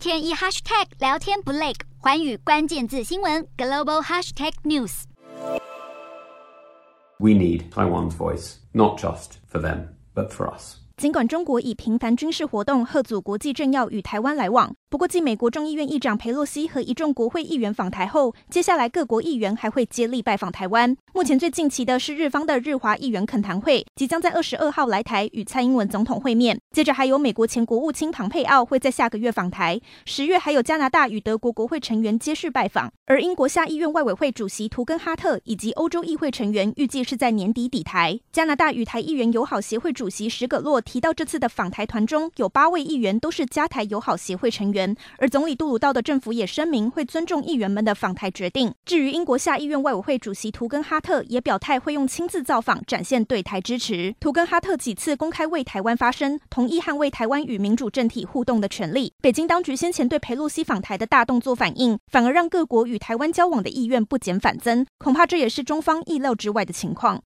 天一 hashtag 聊天不累，环宇关键字新闻 global hashtag news。We need Taiwan's voice, not just for them, but for us. 尽管中国以频繁军事活动贺阻国际政要与台湾来往，不过继美国众议院议长裴洛西和一众国会议员访台后，接下来各国议员还会接力拜访台湾。目前最近期的是日方的日华议员恳谈会，即将在二十二号来台与蔡英文总统会面。接着还有美国前国务卿庞佩奥会在下个月访台，十月还有加拿大与德国国会成员接续拜访，而英国下议院外委会主席图根哈特以及欧洲议会成员预计是在年底抵台。加拿大与台议员友好协会主席史葛洛。提到这次的访台团中有八位议员都是加台友好协会成员，而总理杜鲁道的政府也声明会尊重议员们的访台决定。至于英国下议院外委会主席图根哈特也表态会用亲自造访展现对台支持。图根哈特几次公开为台湾发声，同意捍卫台湾与民主政体互动的权利。北京当局先前对裴洛西访台的大动作反应，反而让各国与台湾交往的意愿不减反增，恐怕这也是中方意料之外的情况。